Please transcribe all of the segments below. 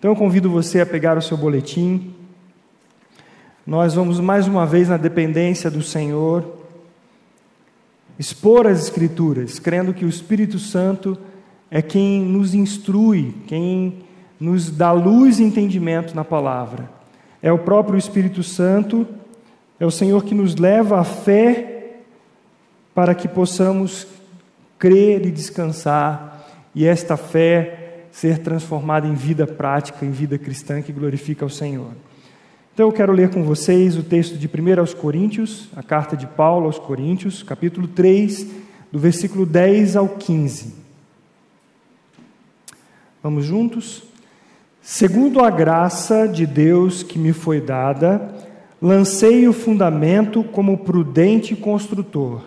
Então eu convido você a pegar o seu boletim. Nós vamos mais uma vez na dependência do Senhor, expor as Escrituras, crendo que o Espírito Santo é quem nos instrui, quem nos dá luz e entendimento na palavra. É o próprio Espírito Santo, é o Senhor que nos leva à fé para que possamos crer e descansar, e esta fé ser transformada em vida prática, em vida cristã que glorifica ao Senhor. Então eu quero ler com vocês o texto de 1 aos Coríntios, a carta de Paulo aos Coríntios, capítulo 3, do versículo 10 ao 15. Vamos juntos? Segundo a graça de Deus que me foi dada, lancei o fundamento como prudente construtor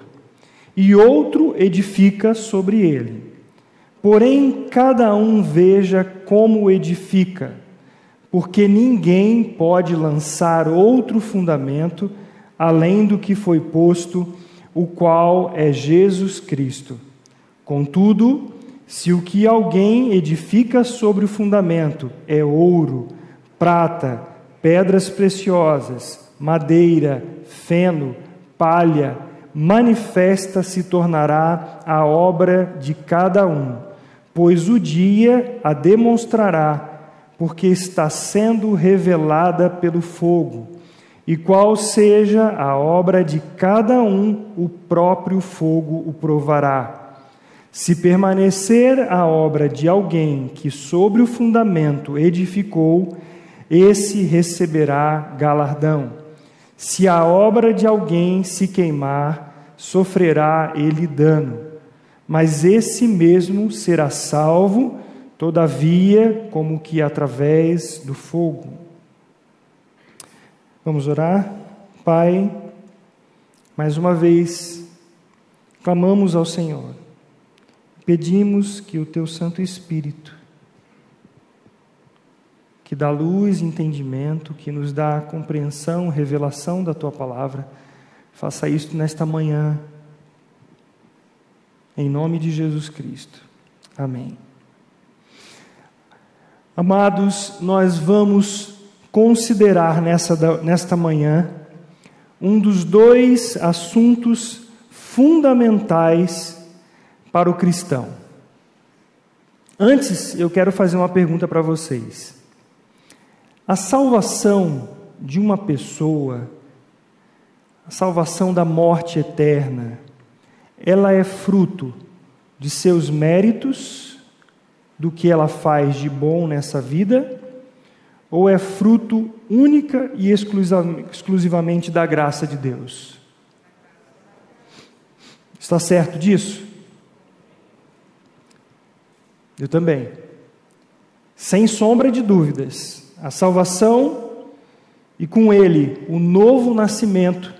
e outro edifica sobre ele. Porém, cada um veja como edifica, porque ninguém pode lançar outro fundamento além do que foi posto, o qual é Jesus Cristo. Contudo, se o que alguém edifica sobre o fundamento é ouro, prata, pedras preciosas, madeira, feno, palha, manifesta se tornará a obra de cada um, pois o dia a demonstrará, porque está sendo revelada pelo fogo. E qual seja a obra de cada um, o próprio fogo o provará. Se permanecer a obra de alguém que sobre o fundamento edificou, esse receberá galardão. Se a obra de alguém se queimar, sofrerá ele dano, mas esse mesmo será salvo, todavia, como que através do fogo. Vamos orar? Pai, mais uma vez, clamamos ao Senhor, pedimos que o Teu Santo Espírito que dá luz e entendimento, que nos dá compreensão, revelação da tua palavra. Faça isto nesta manhã, em nome de Jesus Cristo. Amém. Amados, nós vamos considerar nessa, nesta manhã um dos dois assuntos fundamentais para o cristão. Antes, eu quero fazer uma pergunta para vocês. A salvação de uma pessoa, a salvação da morte eterna, ela é fruto de seus méritos, do que ela faz de bom nessa vida, ou é fruto única e exclusivamente da graça de Deus? Está certo disso? Eu também. Sem sombra de dúvidas. A salvação e com ele o novo nascimento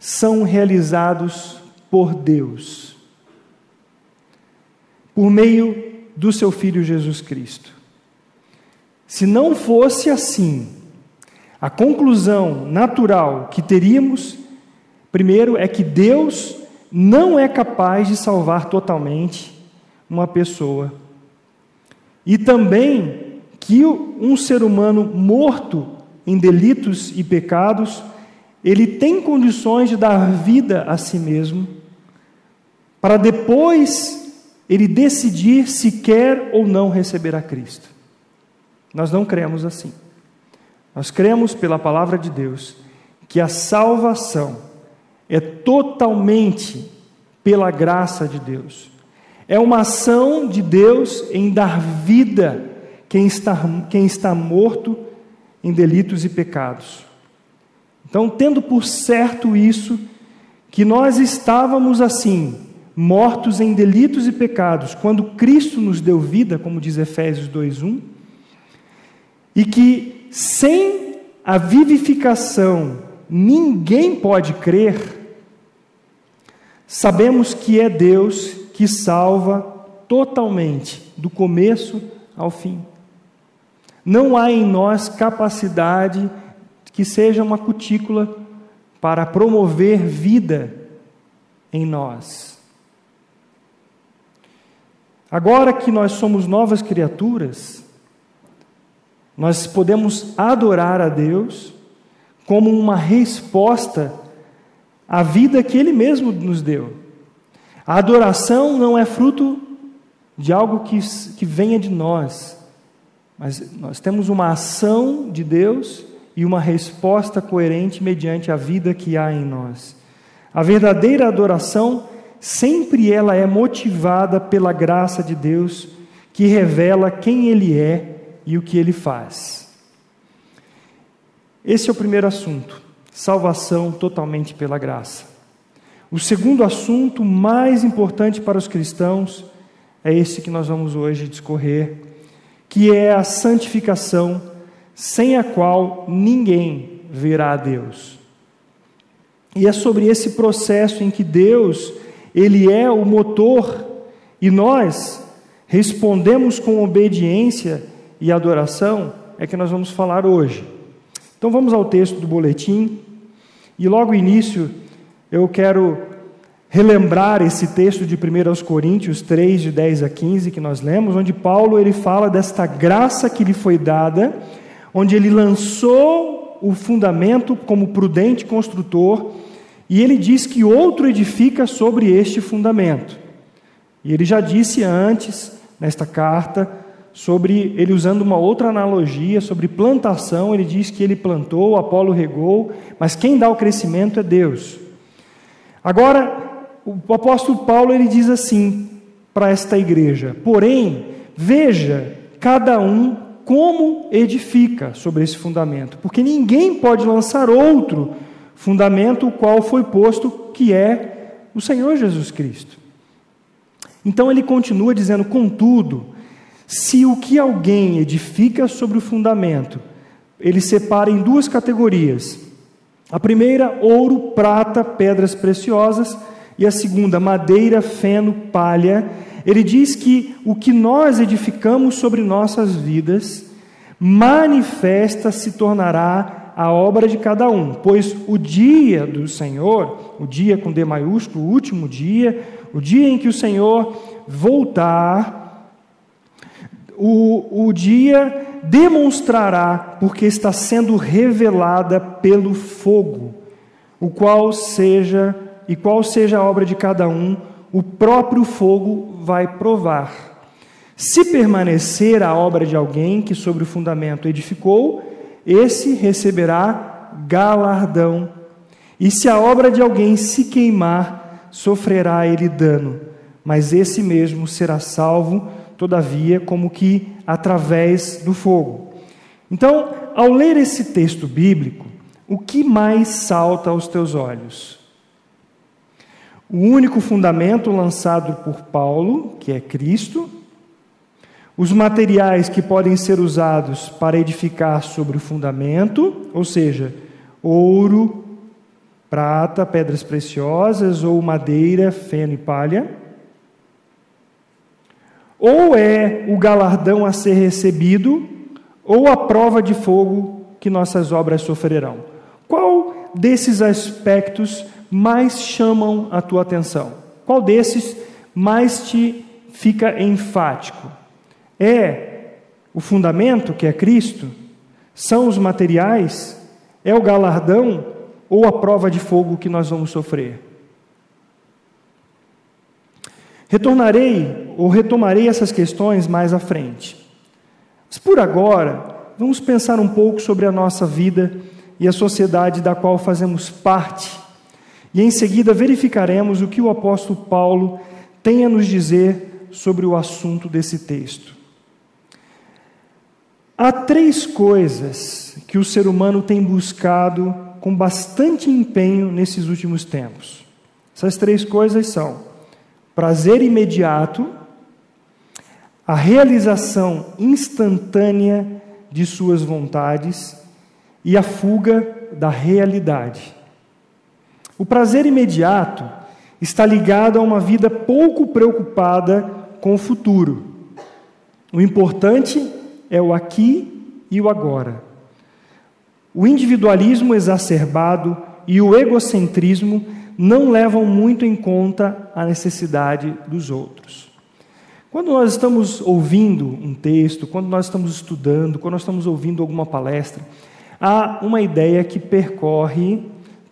são realizados por Deus, por meio do seu Filho Jesus Cristo. Se não fosse assim, a conclusão natural que teríamos, primeiro, é que Deus não é capaz de salvar totalmente uma pessoa. E também que um ser humano morto em delitos e pecados, ele tem condições de dar vida a si mesmo, para depois ele decidir se quer ou não receber a Cristo. Nós não cremos assim. Nós cremos pela palavra de Deus que a salvação é totalmente pela graça de Deus. É uma ação de Deus em dar vida quem está, quem está morto em delitos e pecados. Então, tendo por certo isso, que nós estávamos assim, mortos em delitos e pecados, quando Cristo nos deu vida, como diz Efésios 2:1, e que sem a vivificação ninguém pode crer, sabemos que é Deus que salva totalmente, do começo ao fim. Não há em nós capacidade que seja uma cutícula para promover vida em nós. Agora que nós somos novas criaturas, Nós podemos adorar a Deus como uma resposta à vida que Ele mesmo nos deu. A adoração não é fruto de algo que, que venha de nós, mas nós temos uma ação de Deus e uma resposta coerente mediante a vida que há em nós. A verdadeira adoração sempre ela é motivada pela graça de Deus que revela quem ele é e o que ele faz. Esse é o primeiro assunto, salvação totalmente pela graça. O segundo assunto mais importante para os cristãos é esse que nós vamos hoje discorrer, que é a santificação, sem a qual ninguém verá a Deus. E é sobre esse processo em que Deus, ele é o motor e nós respondemos com obediência e adoração, é que nós vamos falar hoje. Então vamos ao texto do boletim e logo início eu quero relembrar esse texto de 1 Coríntios 3, de 10 a 15, que nós lemos, onde Paulo ele fala desta graça que lhe foi dada, onde ele lançou o fundamento como prudente construtor, e ele diz que outro edifica sobre este fundamento. E ele já disse antes, nesta carta, sobre ele usando uma outra analogia sobre plantação, ele diz que ele plantou, Apolo regou, mas quem dá o crescimento é Deus. Agora, o apóstolo Paulo ele diz assim para esta igreja: porém, veja cada um como edifica sobre esse fundamento, porque ninguém pode lançar outro fundamento, o qual foi posto, que é o Senhor Jesus Cristo. Então ele continua dizendo: contudo, se o que alguém edifica sobre o fundamento, ele separa em duas categorias. A primeira, ouro, prata, pedras preciosas e a segunda, madeira, feno, palha. Ele diz que o que nós edificamos sobre nossas vidas manifesta se tornará a obra de cada um, pois o dia do Senhor, o dia com D maiúsculo, o último dia, o dia em que o Senhor voltar, o, o dia demonstrará, porque está sendo revelada pelo fogo, o qual seja e qual seja a obra de cada um, o próprio fogo vai provar. Se permanecer a obra de alguém que sobre o fundamento edificou, esse receberá galardão. E se a obra de alguém se queimar, sofrerá ele dano, mas esse mesmo será salvo, todavia, como que através do fogo. Então, ao ler esse texto bíblico, o que mais salta aos teus olhos? o único fundamento lançado por Paulo, que é Cristo, os materiais que podem ser usados para edificar sobre o fundamento, ou seja, ouro, prata, pedras preciosas ou madeira, feno e palha. Ou é o galardão a ser recebido, ou a prova de fogo que nossas obras sofrerão. Qual desses aspectos mais chamam a tua atenção? Qual desses mais te fica enfático? É o fundamento, que é Cristo? São os materiais? É o galardão ou a prova de fogo que nós vamos sofrer? Retornarei ou retomarei essas questões mais à frente. Mas por agora, vamos pensar um pouco sobre a nossa vida e a sociedade da qual fazemos parte e em seguida verificaremos o que o apóstolo Paulo tem a nos dizer sobre o assunto desse texto. Há três coisas que o ser humano tem buscado com bastante empenho nesses últimos tempos. Essas três coisas são prazer imediato, a realização instantânea de suas vontades e a fuga da realidade. O prazer imediato está ligado a uma vida pouco preocupada com o futuro. O importante é o aqui e o agora. O individualismo exacerbado e o egocentrismo não levam muito em conta a necessidade dos outros. Quando nós estamos ouvindo um texto, quando nós estamos estudando, quando nós estamos ouvindo alguma palestra, há uma ideia que percorre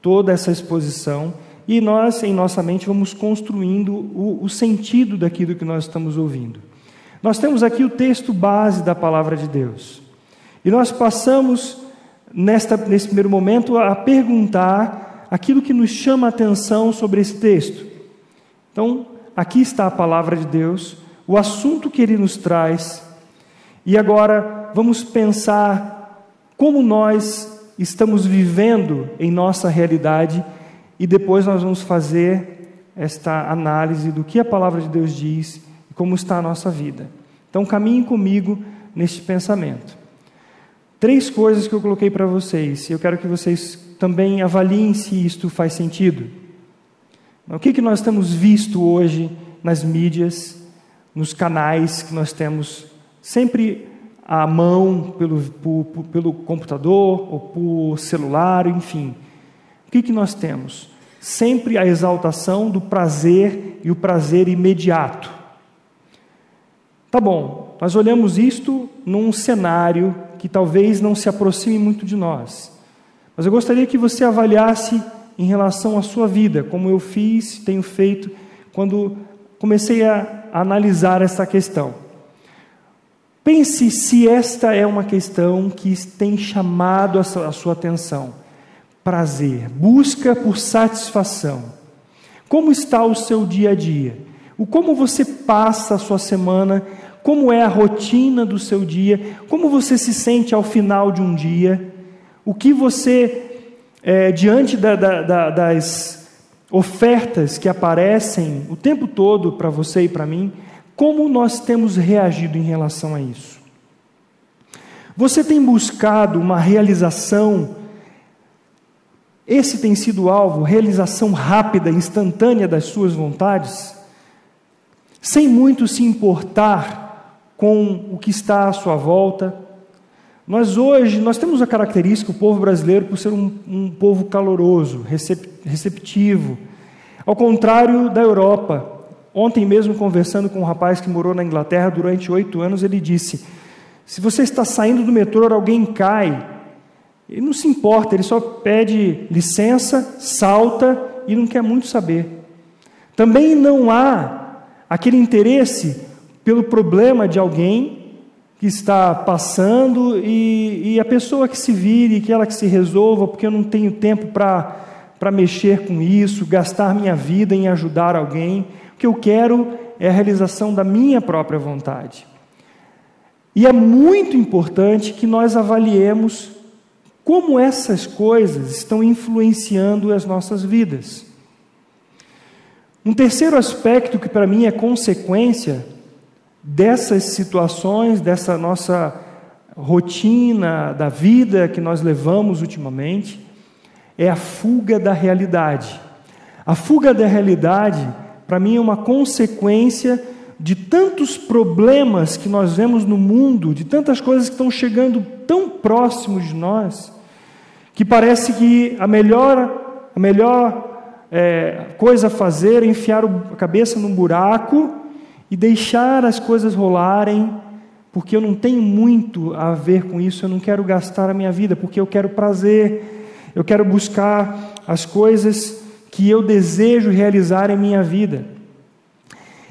toda essa exposição e nós, em nossa mente, vamos construindo o, o sentido daquilo que nós estamos ouvindo. Nós temos aqui o texto base da palavra de Deus. E nós passamos, nesta, nesse primeiro momento, a perguntar aquilo que nos chama a atenção sobre esse texto. Então, aqui está a palavra de Deus, o assunto que ele nos traz, e agora vamos pensar como nós estamos vivendo em nossa realidade, e depois nós vamos fazer esta análise do que a palavra de Deus diz como está a nossa vida. Então, caminhe comigo neste pensamento. Três coisas que eu coloquei para vocês, e eu quero que vocês também avaliem se isto faz sentido. O que, que nós temos visto hoje nas mídias, nos canais que nós temos sempre à mão, pelo, por, pelo computador ou por celular, enfim. O que, que nós temos? Sempre a exaltação do prazer e o prazer imediato. Tá bom, nós olhamos isto num cenário que talvez não se aproxime muito de nós. Mas eu gostaria que você avaliasse em relação à sua vida, como eu fiz, tenho feito, quando comecei a analisar essa questão. Pense se esta é uma questão que tem chamado a sua atenção. Prazer, busca por satisfação. Como está o seu dia a dia? O como você passa a sua semana, como é a rotina do seu dia, como você se sente ao final de um dia, o que você, é, diante da, da, da, das ofertas que aparecem o tempo todo para você e para mim, como nós temos reagido em relação a isso? Você tem buscado uma realização, esse tem sido o alvo, realização rápida, instantânea das suas vontades? Sem muito se importar com o que está à sua volta. Nós hoje, nós temos a característica, o povo brasileiro, por ser um, um povo caloroso, receptivo, ao contrário da Europa. Ontem mesmo, conversando com um rapaz que morou na Inglaterra durante oito anos, ele disse: se você está saindo do metrô, alguém cai, ele não se importa, ele só pede licença, salta e não quer muito saber. Também não há aquele interesse pelo problema de alguém que está passando e, e, a pessoa que se vire, que ela que se resolva, porque eu não tenho tempo para mexer com isso, gastar minha vida em ajudar alguém. O que eu quero é a realização da minha própria vontade. E é muito importante que nós avaliemos como essas coisas estão influenciando as nossas vidas. Um terceiro aspecto que para mim é consequência dessas situações, dessa nossa rotina da vida que nós levamos ultimamente, é a fuga da realidade. A fuga da realidade, para mim, é uma consequência de tantos problemas que nós vemos no mundo, de tantas coisas que estão chegando tão próximos de nós, que parece que a melhor, a melhor é, coisa a fazer, enfiar a cabeça num buraco e deixar as coisas rolarem, porque eu não tenho muito a ver com isso, eu não quero gastar a minha vida, porque eu quero prazer, eu quero buscar as coisas que eu desejo realizar em minha vida.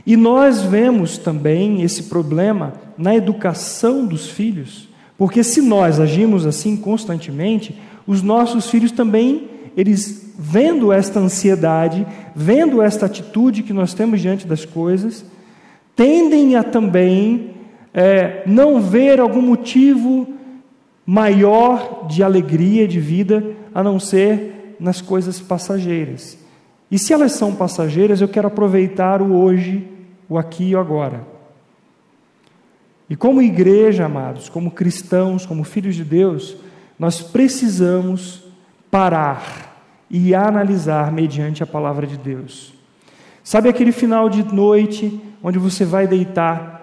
E nós vemos também esse problema na educação dos filhos, porque se nós agimos assim constantemente, os nossos filhos também eles vendo esta ansiedade, vendo esta atitude que nós temos diante das coisas, tendem a também é, não ver algum motivo maior de alegria, de vida, a não ser nas coisas passageiras. E se elas são passageiras, eu quero aproveitar o hoje, o aqui e o agora. E como igreja, amados, como cristãos, como filhos de Deus, nós precisamos parar e analisar mediante a palavra de Deus. Sabe aquele final de noite onde você vai deitar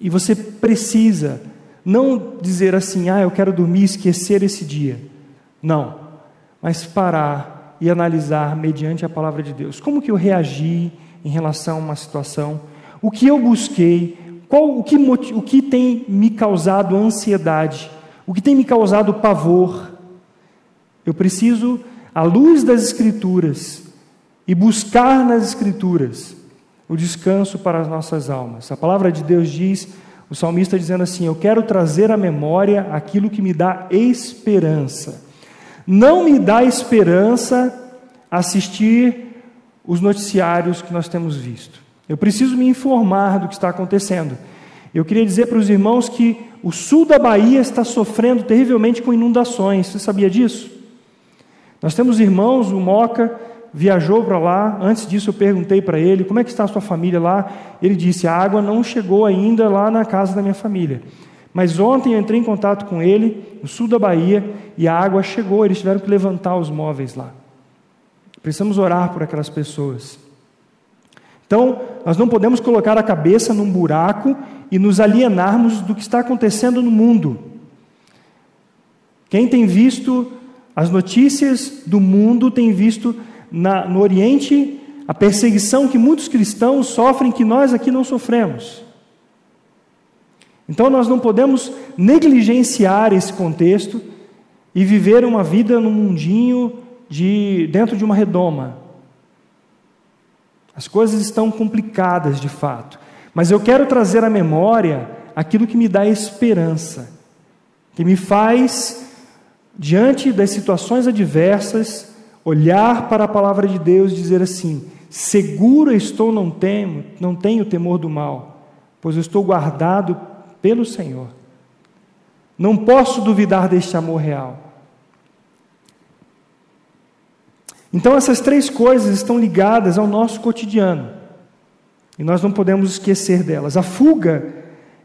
e você precisa não dizer assim, ah, eu quero dormir e esquecer esse dia. Não, mas parar e analisar mediante a palavra de Deus. Como que eu reagi em relação a uma situação? O que eu busquei? Qual, o, que, o que tem me causado ansiedade? O que tem me causado pavor? Eu preciso, à luz das Escrituras, e buscar nas Escrituras o descanso para as nossas almas. A palavra de Deus diz, o salmista dizendo assim: Eu quero trazer à memória aquilo que me dá esperança. Não me dá esperança assistir os noticiários que nós temos visto. Eu preciso me informar do que está acontecendo. Eu queria dizer para os irmãos que o sul da Bahia está sofrendo terrivelmente com inundações. Você sabia disso? Nós temos irmãos, o Moca viajou para lá. Antes disso, eu perguntei para ele: como é que está a sua família lá? Ele disse: a água não chegou ainda lá na casa da minha família. Mas ontem eu entrei em contato com ele, no sul da Bahia, e a água chegou. Eles tiveram que levantar os móveis lá. Precisamos orar por aquelas pessoas. Então, nós não podemos colocar a cabeça num buraco e nos alienarmos do que está acontecendo no mundo. Quem tem visto as notícias do mundo tem visto na, no Oriente a perseguição que muitos cristãos sofrem que nós aqui não sofremos. Então nós não podemos negligenciar esse contexto e viver uma vida no mundinho de dentro de uma redoma. As coisas estão complicadas de fato, mas eu quero trazer à memória aquilo que me dá esperança, que me faz diante das situações adversas olhar para a palavra de Deus e dizer assim: seguro estou, não temo, não tenho temor do mal, pois eu estou guardado pelo Senhor. Não posso duvidar deste amor real. Então, essas três coisas estão ligadas ao nosso cotidiano e nós não podemos esquecer delas. A fuga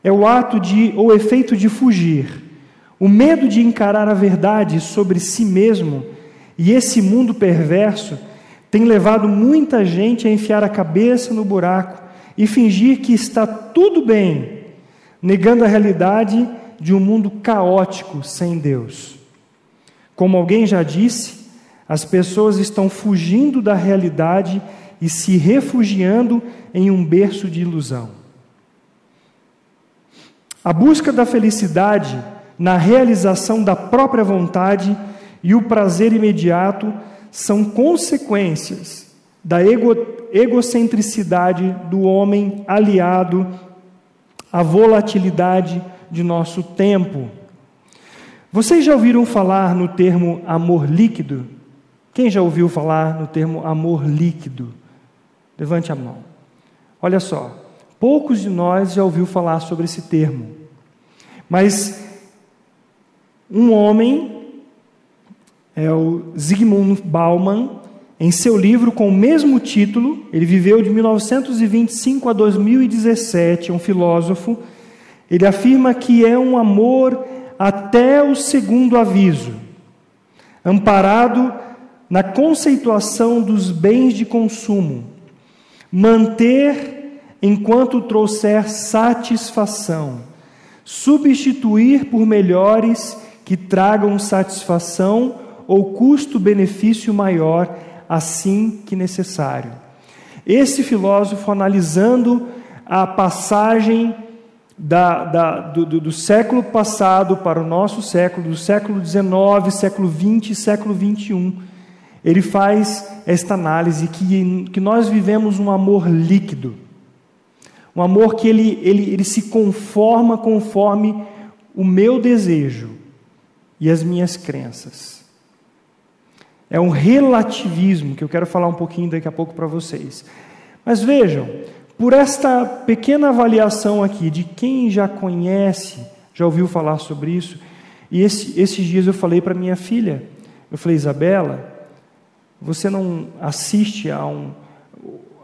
é o ato de ou efeito de fugir, o medo de encarar a verdade sobre si mesmo e esse mundo perverso tem levado muita gente a enfiar a cabeça no buraco e fingir que está tudo bem, negando a realidade de um mundo caótico sem Deus. Como alguém já disse, as pessoas estão fugindo da realidade e se refugiando em um berço de ilusão. A busca da felicidade na realização da própria vontade e o prazer imediato são consequências da ego, egocentricidade do homem aliado à volatilidade de nosso tempo. Vocês já ouviram falar no termo amor líquido? Quem já ouviu falar no termo amor líquido? Levante a mão. Olha só, poucos de nós já ouviu falar sobre esse termo. Mas um homem, é o Zygmunt Bauman, em seu livro com o mesmo título, ele viveu de 1925 a 2017, é um filósofo, ele afirma que é um amor até o segundo aviso, amparado na conceituação dos bens de consumo, manter enquanto trouxer satisfação, substituir por melhores que tragam satisfação ou custo-benefício maior, assim que necessário. Esse filósofo, analisando a passagem da, da, do, do, século passado para o nosso século, do século XIX, século XX e século XXI, ele faz esta análise que, que nós vivemos um amor líquido, um amor que ele, ele, ele se conforma conforme o meu desejo e as minhas crenças. É um relativismo que eu quero falar um pouquinho daqui a pouco para vocês. Mas vejam, por esta pequena avaliação aqui de quem já conhece, já ouviu falar sobre isso, e esse, esses dias eu falei para minha filha, eu falei, Isabela, você não assiste a um,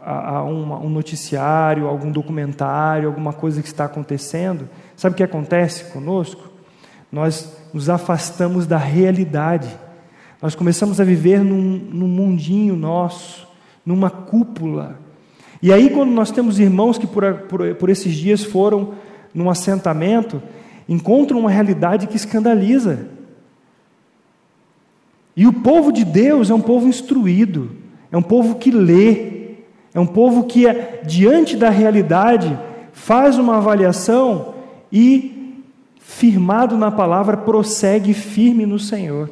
a, a um noticiário, algum documentário, alguma coisa que está acontecendo. Sabe o que acontece conosco? Nós nos afastamos da realidade. Nós começamos a viver num, num mundinho nosso, numa cúpula. E aí, quando nós temos irmãos que por, por, por esses dias foram num assentamento, encontram uma realidade que escandaliza. E o povo de Deus é um povo instruído, é um povo que lê, É um povo que, diante da realidade, faz uma avaliação e, firmado na palavra, prossegue firme no Senhor.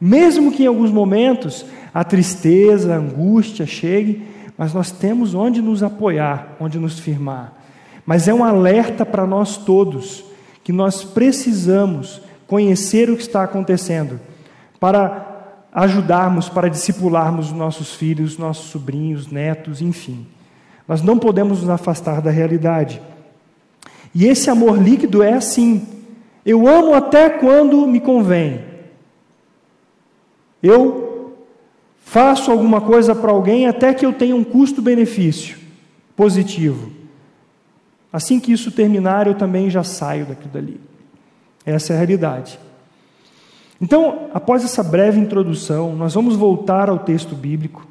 Mesmo que em alguns momentos a tristeza, a angústia chegue, mas nós temos onde nos apoiar, onde nos firmar. Mas é um alerta para nós todos que nós precisamos conhecer o que está acontecendo para ajudarmos, para discipularmos os nossos filhos, nossos sobrinhos, netos, enfim. Nós não podemos nos afastar da realidade. E esse amor líquido é assim. Eu amo até quando me convém. Eu faço alguma coisa para alguém até que eu tenha um custo-benefício positivo. Assim que isso terminar, eu também já saio daquilo dali. Essa é a realidade. Então, após essa breve introdução, nós vamos voltar ao texto bíblico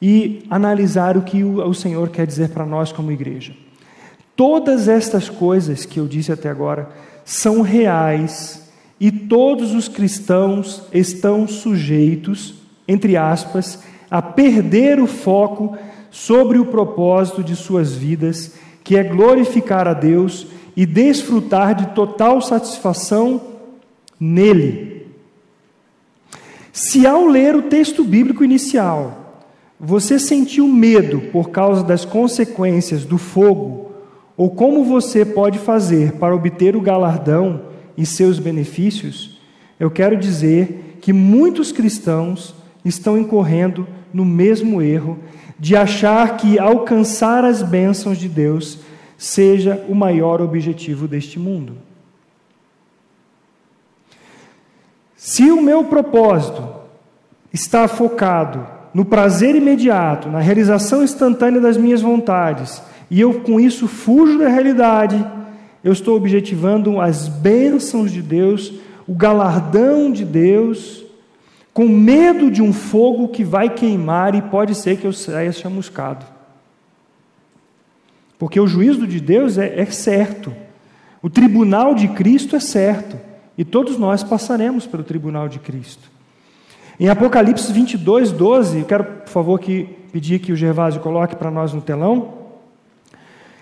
e analisar o que o Senhor quer dizer para nós como igreja. Todas estas coisas que eu disse até agora são reais e todos os cristãos estão sujeitos, entre aspas, a perder o foco sobre o propósito de suas vidas, que é glorificar a Deus e desfrutar de total satisfação nele. Se ao ler o texto bíblico inicial, você sentiu medo por causa das consequências do fogo, ou como você pode fazer para obter o galardão e seus benefícios, eu quero dizer que muitos cristãos estão incorrendo no mesmo erro de achar que alcançar as bênçãos de Deus seja o maior objetivo deste mundo. Se o meu propósito está focado no prazer imediato, na realização instantânea das minhas vontades, e eu com isso fujo da realidade, eu estou objetivando as bênçãos de Deus, o galardão de Deus, com medo de um fogo que vai queimar e pode ser que eu saia chamuscado. Porque o juízo de Deus é, é certo, o tribunal de Cristo é certo, e todos nós passaremos pelo tribunal de Cristo. Em Apocalipse 22, 12, eu quero, por favor, que, pedir que o Gervásio coloque para nós no telão.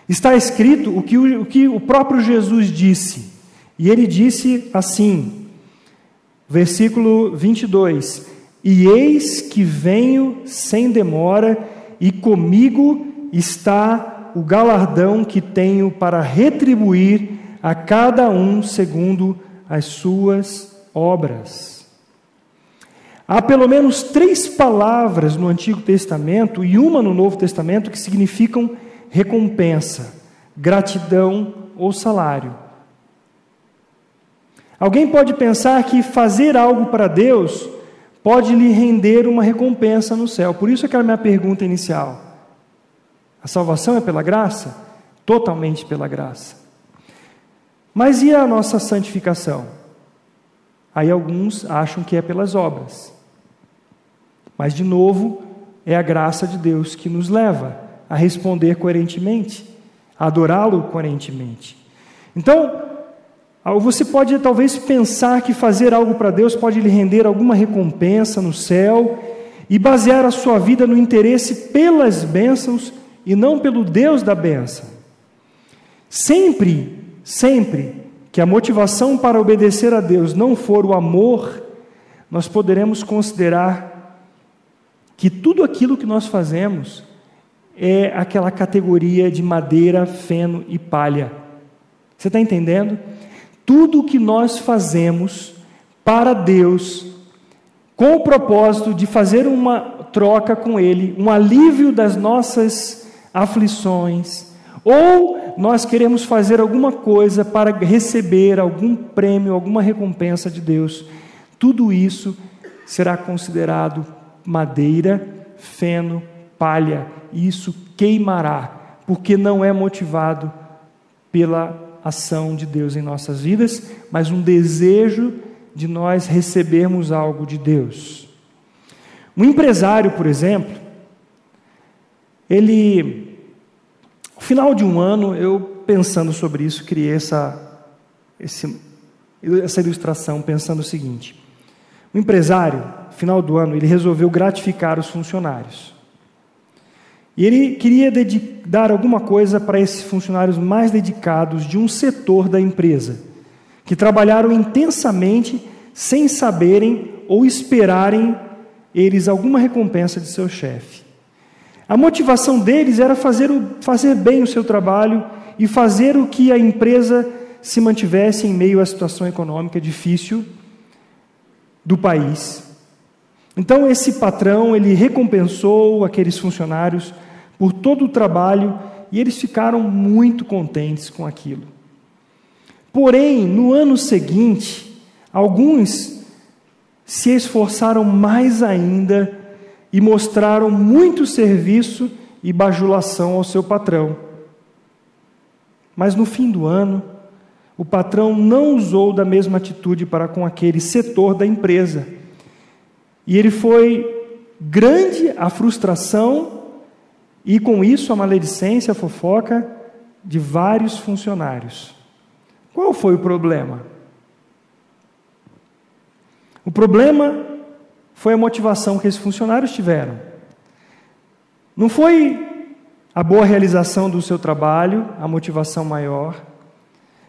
Está escrito o que o, o que o próprio Jesus disse. E ele disse assim, versículo 22: E eis que venho sem demora, e comigo está o galardão que tenho para retribuir a cada um segundo as suas obras. Há pelo menos três palavras no Antigo Testamento e uma no Novo Testamento que significam recompensa, gratidão ou salário. Alguém pode pensar que fazer algo para Deus pode lhe render uma recompensa no céu. Por isso aquela minha pergunta inicial. A salvação é pela graça? Totalmente pela graça. Mas e a nossa santificação? Aí alguns acham que é pelas obras. Mas, de novo, é a graça de Deus que nos leva a responder coerentemente, a adorá-lo coerentemente. Então, você pode talvez pensar que fazer algo para Deus pode lhe render alguma recompensa no céu e basear a sua vida no interesse pelas bênçãos e não pelo Deus da bênção. Sempre, sempre que a motivação para obedecer a Deus não for o amor, nós poderemos considerar que tudo aquilo que nós fazemos é aquela categoria de madeira, feno e palha. Você está entendendo? Tudo o que nós fazemos para Deus, com o propósito de fazer uma troca com Ele, um alívio das nossas aflições, ou nós queremos fazer alguma coisa para receber algum prêmio, alguma recompensa de Deus, tudo isso será considerado madeira, feno, palha, e isso queimará, porque não é motivado pela ação de Deus em nossas vidas, mas um desejo de nós recebermos algo de Deus. Um empresário, por exemplo, ele, no final de um ano, eu pensando sobre isso, criei essa, esse, essa ilustração, pensando o seguinte: o empresário, final do ano, ele resolveu gratificar os funcionários. E ele queria dar alguma coisa para esses funcionários mais dedicados de um setor da empresa, que trabalharam intensamente sem saberem ou esperarem eles alguma recompensa de seu chefe. A motivação deles era fazer, o, fazer bem o seu trabalho e fazer o que a empresa se mantivesse em meio à situação econômica difícil do país. Então esse patrão, ele recompensou aqueles funcionários por todo o trabalho e eles ficaram muito contentes com aquilo. Porém, no ano seguinte, alguns se esforçaram mais ainda e mostraram muito serviço e bajulação ao seu patrão. Mas no fim do ano, o patrão não usou da mesma atitude para com aquele setor da empresa. E ele foi grande a frustração e com isso a maledicência, a fofoca de vários funcionários. Qual foi o problema? O problema foi a motivação que esses funcionários tiveram. Não foi a boa realização do seu trabalho, a motivação maior,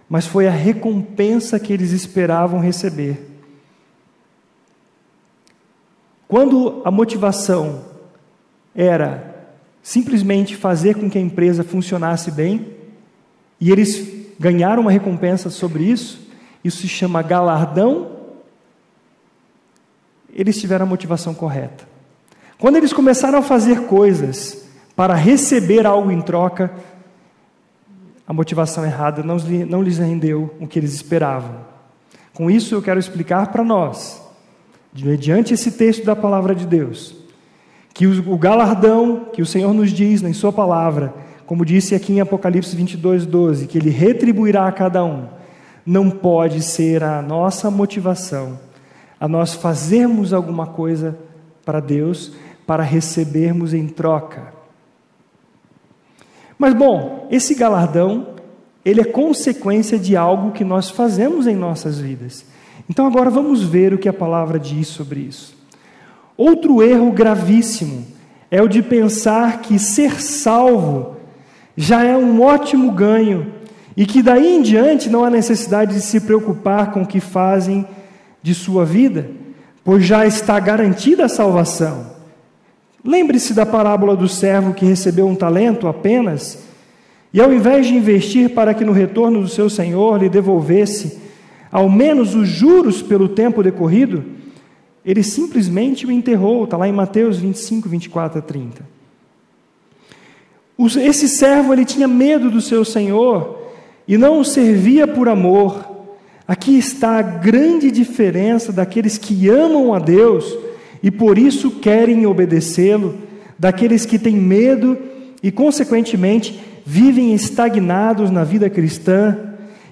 mas foi a recompensa que eles esperavam receber. Quando a motivação era simplesmente fazer com que a empresa funcionasse bem, e eles ganharam uma recompensa sobre isso, isso se chama galardão eles tiveram a motivação correta. Quando eles começaram a fazer coisas para receber algo em troca, a motivação errada não, não lhes rendeu o que eles esperavam. Com isso, eu quero explicar para nós, mediante esse texto da palavra de Deus, que o galardão que o Senhor nos diz em Sua palavra, como disse aqui em Apocalipse 22, 12, que Ele retribuirá a cada um, não pode ser a nossa motivação a nós fazermos alguma coisa para Deus, para recebermos em troca. Mas bom, esse galardão, ele é consequência de algo que nós fazemos em nossas vidas. Então agora vamos ver o que a palavra diz sobre isso. Outro erro gravíssimo é o de pensar que ser salvo já é um ótimo ganho e que daí em diante não há necessidade de se preocupar com o que fazem de sua vida, pois já está garantida a salvação. Lembre-se da parábola do servo que recebeu um talento apenas, e ao invés de investir para que no retorno do seu senhor lhe devolvesse ao menos os juros pelo tempo decorrido, ele simplesmente o enterrou, está lá em Mateus 25, 24 a 30. Esse servo ele tinha medo do seu senhor e não o servia por amor, Aqui está a grande diferença daqueles que amam a Deus e por isso querem obedecê-lo, daqueles que têm medo e, consequentemente, vivem estagnados na vida cristã,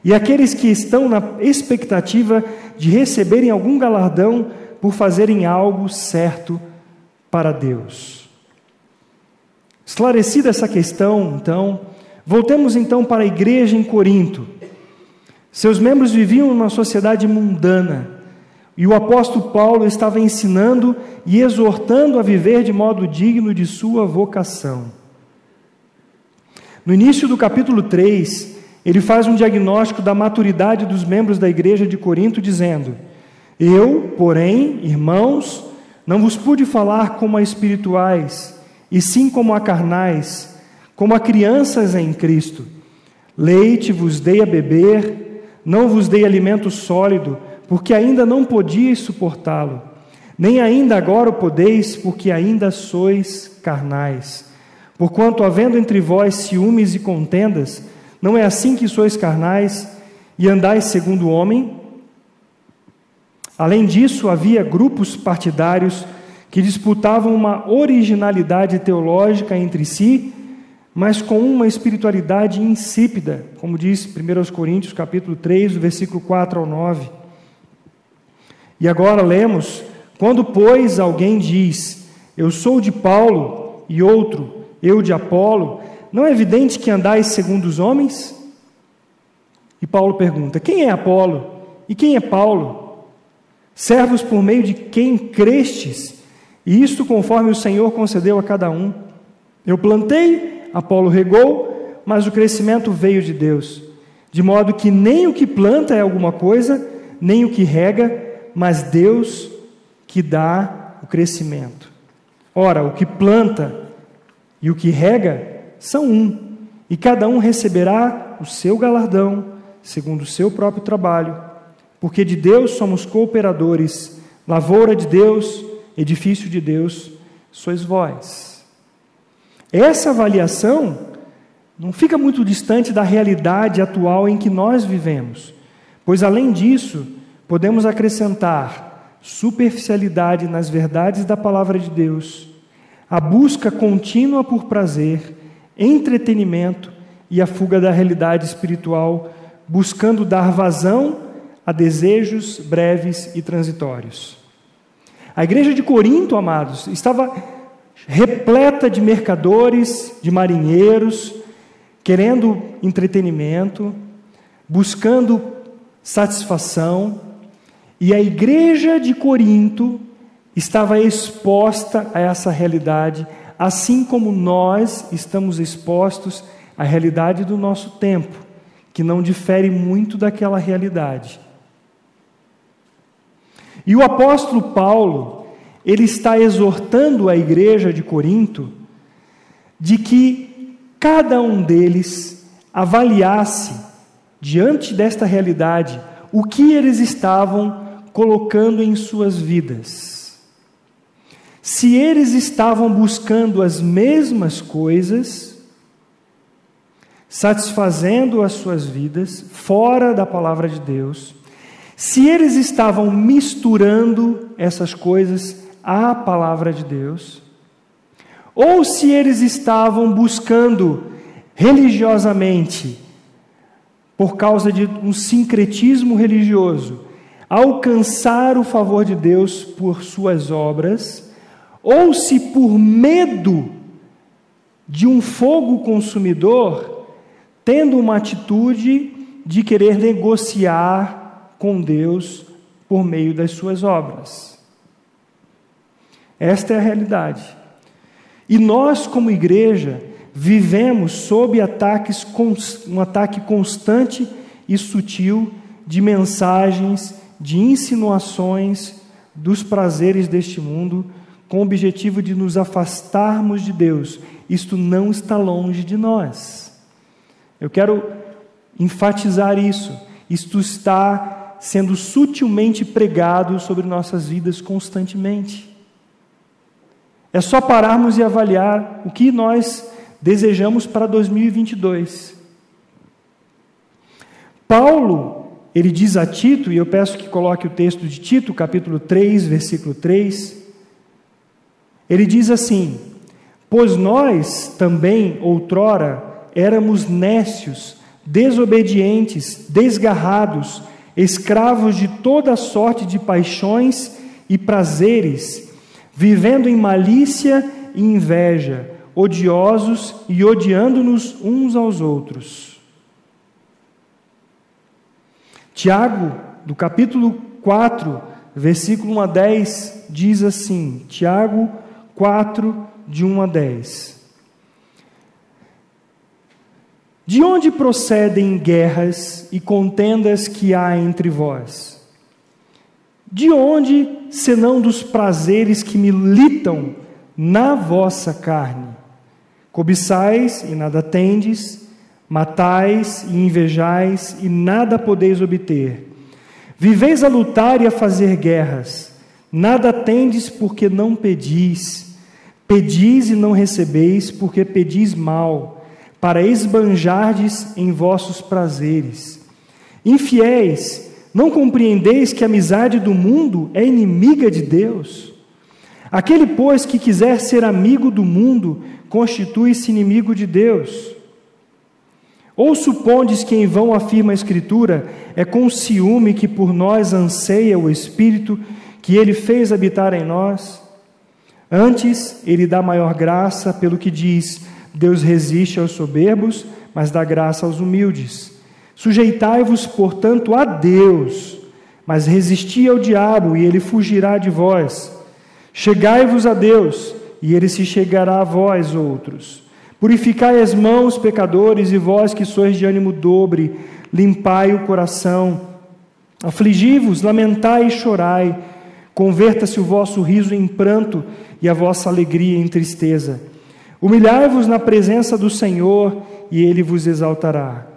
e aqueles que estão na expectativa de receberem algum galardão por fazerem algo certo para Deus. Esclarecida essa questão, então, voltemos então para a igreja em Corinto. Seus membros viviam numa sociedade mundana, e o apóstolo Paulo estava ensinando e exortando a viver de modo digno de sua vocação. No início do capítulo 3, ele faz um diagnóstico da maturidade dos membros da igreja de Corinto, dizendo: Eu, porém, irmãos, não vos pude falar como a espirituais, e sim como a carnais, como a crianças em Cristo. Leite vos dei a beber, não vos dei alimento sólido, porque ainda não podíeis suportá-lo, nem ainda agora o podeis, porque ainda sois carnais. Porquanto, havendo entre vós ciúmes e contendas, não é assim que sois carnais e andais segundo o homem? Além disso, havia grupos partidários que disputavam uma originalidade teológica entre si mas com uma espiritualidade insípida, como diz 1 Coríntios capítulo 3, do versículo 4 ao 9. E agora lemos: quando, pois, alguém diz, eu sou de Paulo, e outro, eu de Apolo, não é evidente que andais segundo os homens? E Paulo pergunta: quem é Apolo? E quem é Paulo? Servos por meio de quem crestes, e isto conforme o Senhor concedeu a cada um. Eu plantei, Apolo regou, mas o crescimento veio de Deus. De modo que nem o que planta é alguma coisa, nem o que rega, mas Deus que dá o crescimento. Ora, o que planta e o que rega são um, e cada um receberá o seu galardão, segundo o seu próprio trabalho. Porque de Deus somos cooperadores, lavoura de Deus, edifício de Deus, sois vós. Essa avaliação não fica muito distante da realidade atual em que nós vivemos, pois além disso, podemos acrescentar superficialidade nas verdades da palavra de Deus, a busca contínua por prazer, entretenimento e a fuga da realidade espiritual, buscando dar vazão a desejos breves e transitórios. A igreja de Corinto, amados, estava repleta de mercadores, de marinheiros, querendo entretenimento, buscando satisfação, e a igreja de Corinto estava exposta a essa realidade, assim como nós estamos expostos à realidade do nosso tempo, que não difere muito daquela realidade. E o apóstolo Paulo, ele está exortando a igreja de Corinto de que cada um deles avaliasse, diante desta realidade, o que eles estavam colocando em suas vidas. Se eles estavam buscando as mesmas coisas, satisfazendo as suas vidas fora da palavra de Deus, se eles estavam misturando essas coisas à palavra de Deus, ou se eles estavam buscando religiosamente, por causa de um sincretismo religioso, alcançar o favor de Deus por suas obras, ou se por medo de um fogo consumidor, tendo uma atitude de querer negociar com Deus por meio das suas obras. Esta é a realidade. E nós, como igreja, vivemos sob ataques, um ataque constante e sutil de mensagens, de insinuações dos prazeres deste mundo, com o objetivo de nos afastarmos de Deus. Isto não está longe de nós. Eu quero enfatizar isso. Isto está sendo sutilmente pregado sobre nossas vidas constantemente. É só pararmos e avaliar o que nós desejamos para 2022. Paulo, ele diz a Tito, e eu peço que coloque o texto de Tito, capítulo 3, versículo 3. Ele diz assim: Pois nós também, outrora, éramos nécios, desobedientes, desgarrados, escravos de toda sorte de paixões e prazeres, vivendo em malícia e inveja, odiosos e odiando-nos uns aos outros. Tiago, do capítulo 4, versículo 1 a 10, diz assim: Tiago 4, de 1 a 10. De onde procedem guerras e contendas que há entre vós? De onde, senão dos prazeres que militam na vossa carne? Cobiçais e nada tendes, matais e invejais e nada podeis obter. Viveis a lutar e a fazer guerras, nada tendes porque não pedis. Pedis e não recebeis porque pedis mal para esbanjardes em vossos prazeres. Infiéis, não compreendeis que a amizade do mundo é inimiga de Deus? Aquele, pois, que quiser ser amigo do mundo, constitui-se inimigo de Deus. Ou supondes que em vão afirma a Escritura, é com ciúme que por nós anseia o Espírito que ele fez habitar em nós? Antes, ele dá maior graça pelo que diz: Deus resiste aos soberbos, mas dá graça aos humildes. Sujeitai-vos, portanto, a Deus, mas resisti ao diabo, e ele fugirá de vós. Chegai-vos a Deus, e ele se chegará a vós outros. Purificai as mãos, pecadores, e vós que sois de ânimo dobre, limpai o coração. Afligi-vos, lamentai e chorai. Converta-se o vosso riso em pranto e a vossa alegria em tristeza. Humilhai-vos na presença do Senhor e ele vos exaltará.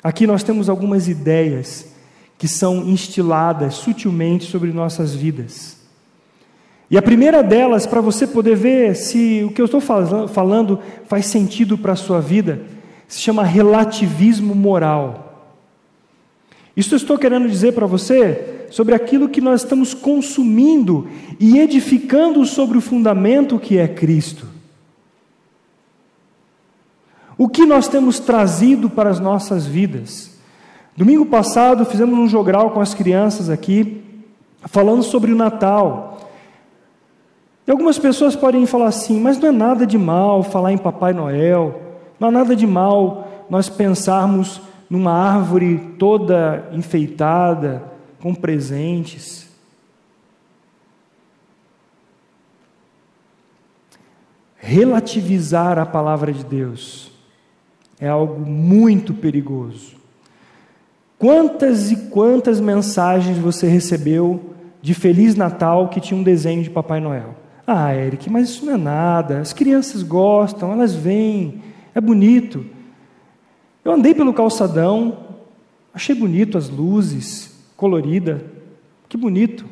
Aqui nós temos algumas ideias que são instiladas sutilmente sobre nossas vidas. E a primeira delas, para você poder ver se o que eu estou falando faz sentido para a sua vida, se chama relativismo moral. Isso eu estou querendo dizer para você sobre aquilo que nós estamos consumindo e edificando sobre o fundamento que é Cristo. O que nós temos trazido para as nossas vidas? Domingo passado fizemos um jogral com as crianças aqui, falando sobre o Natal. E algumas pessoas podem falar assim, mas não é nada de mal falar em Papai Noel, não é nada de mal nós pensarmos numa árvore toda enfeitada, com presentes. Relativizar a palavra de Deus é algo muito perigoso. Quantas e quantas mensagens você recebeu de Feliz Natal que tinha um desenho de Papai Noel? Ah, Eric, mas isso não é nada. As crianças gostam, elas vêm, é bonito. Eu andei pelo calçadão, achei bonito as luzes, colorida, que bonito.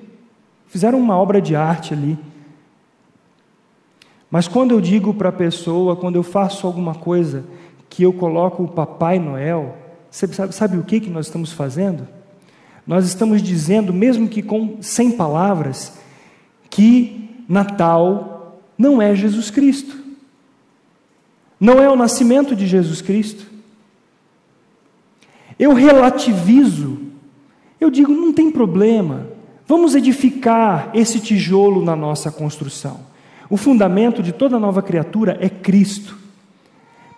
Fizeram uma obra de arte ali. Mas quando eu digo para a pessoa, quando eu faço alguma coisa que eu coloco o Papai Noel, sabe, sabe o que, que nós estamos fazendo? Nós estamos dizendo, mesmo que com sem palavras, que Natal não é Jesus Cristo. Não é o nascimento de Jesus Cristo. Eu relativizo. Eu digo, não tem problema. Vamos edificar esse tijolo na nossa construção. O fundamento de toda nova criatura é Cristo.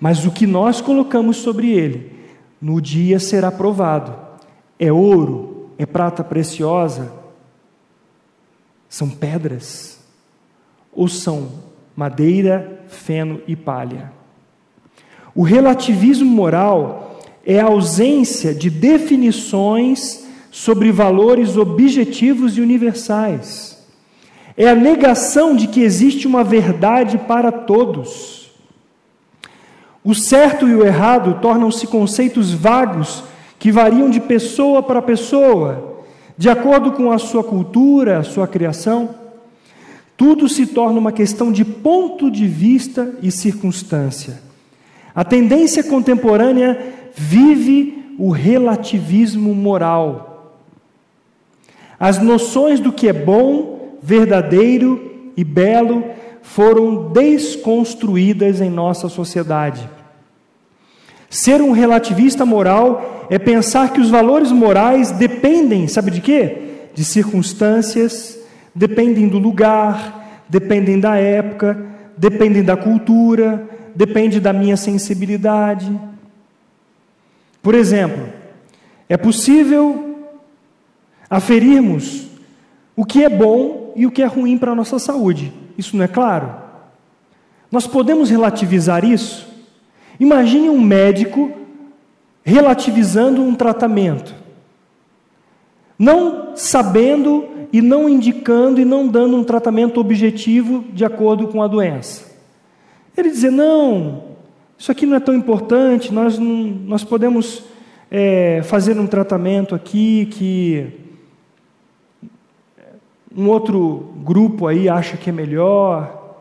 Mas o que nós colocamos sobre ele no dia será provado. É ouro? É prata preciosa? São pedras? Ou são madeira, feno e palha? O relativismo moral é a ausência de definições sobre valores objetivos e universais. É a negação de que existe uma verdade para todos o certo e o errado tornam-se conceitos vagos que variam de pessoa para pessoa, de acordo com a sua cultura, a sua criação. Tudo se torna uma questão de ponto de vista e circunstância. A tendência contemporânea vive o relativismo moral. As noções do que é bom, verdadeiro e belo foram desconstruídas em nossa sociedade. Ser um relativista moral é pensar que os valores morais dependem, sabe de quê? De circunstâncias, dependem do lugar, dependem da época, dependem da cultura, depende da minha sensibilidade. Por exemplo, é possível aferirmos o que é bom e o que é ruim para a nossa saúde. Isso não é claro? Nós podemos relativizar isso? Imagine um médico relativizando um tratamento, não sabendo e não indicando e não dando um tratamento objetivo de acordo com a doença. Ele dizer: não, isso aqui não é tão importante, nós, não, nós podemos é, fazer um tratamento aqui que um outro grupo aí acha que é melhor.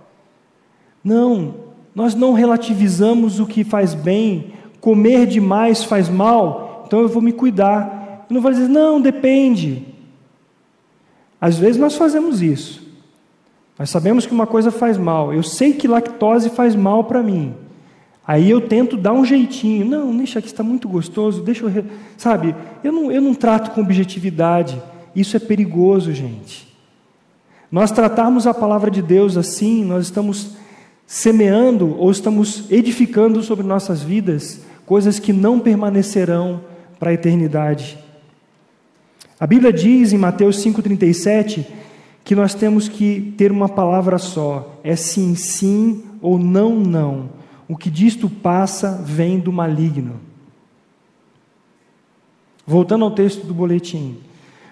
Não, nós não relativizamos o que faz bem, comer demais faz mal, então eu vou me cuidar. Eu não vou dizer, não, depende. Às vezes nós fazemos isso. Nós sabemos que uma coisa faz mal. Eu sei que lactose faz mal para mim. Aí eu tento dar um jeitinho. Não, deixa que está muito gostoso. Deixa eu, sabe? Eu não, eu não trato com objetividade. Isso é perigoso, gente. Nós tratarmos a palavra de Deus assim, nós estamos semeando ou estamos edificando sobre nossas vidas coisas que não permanecerão para a eternidade. A Bíblia diz em Mateus 5,37 que nós temos que ter uma palavra só: é sim, sim ou não, não. O que disto passa vem do maligno. Voltando ao texto do boletim.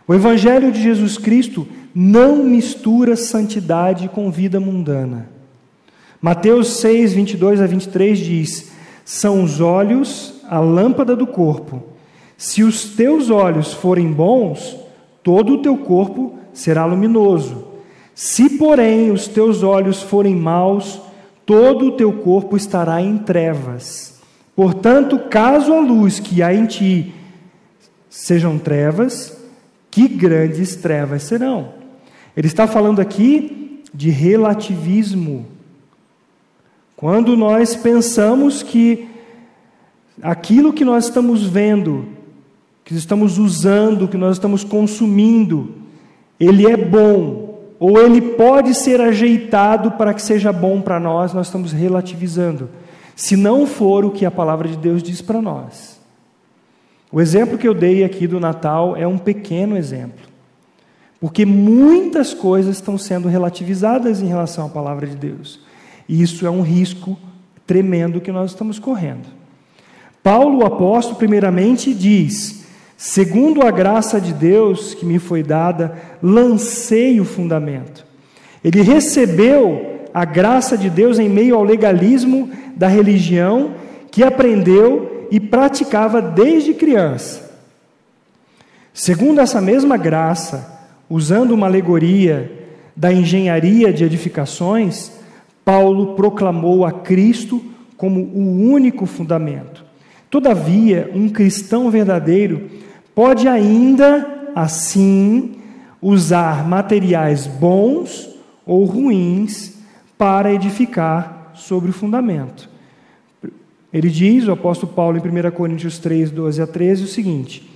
O Evangelho de Jesus Cristo não mistura santidade com vida mundana. Mateus 6, 22 a 23 diz: São os olhos a lâmpada do corpo. Se os teus olhos forem bons, todo o teu corpo será luminoso. Se, porém, os teus olhos forem maus, todo o teu corpo estará em trevas. Portanto, caso a luz que há em ti sejam trevas, que grandes trevas serão. Ele está falando aqui de relativismo. Quando nós pensamos que aquilo que nós estamos vendo, que estamos usando, que nós estamos consumindo, ele é bom, ou ele pode ser ajeitado para que seja bom para nós, nós estamos relativizando. Se não for o que a palavra de Deus diz para nós. O exemplo que eu dei aqui do Natal é um pequeno exemplo. Porque muitas coisas estão sendo relativizadas em relação à palavra de Deus. E isso é um risco tremendo que nós estamos correndo. Paulo, o apóstolo, primeiramente diz: Segundo a graça de Deus que me foi dada, lancei o fundamento. Ele recebeu a graça de Deus em meio ao legalismo da religião que aprendeu e praticava desde criança. Segundo essa mesma graça, usando uma alegoria da engenharia de edificações, Paulo proclamou a Cristo como o único fundamento. Todavia, um cristão verdadeiro pode ainda, assim, usar materiais bons ou ruins para edificar sobre o fundamento. Ele diz, o apóstolo Paulo, em 1 Coríntios 3, 12 a 13, o seguinte: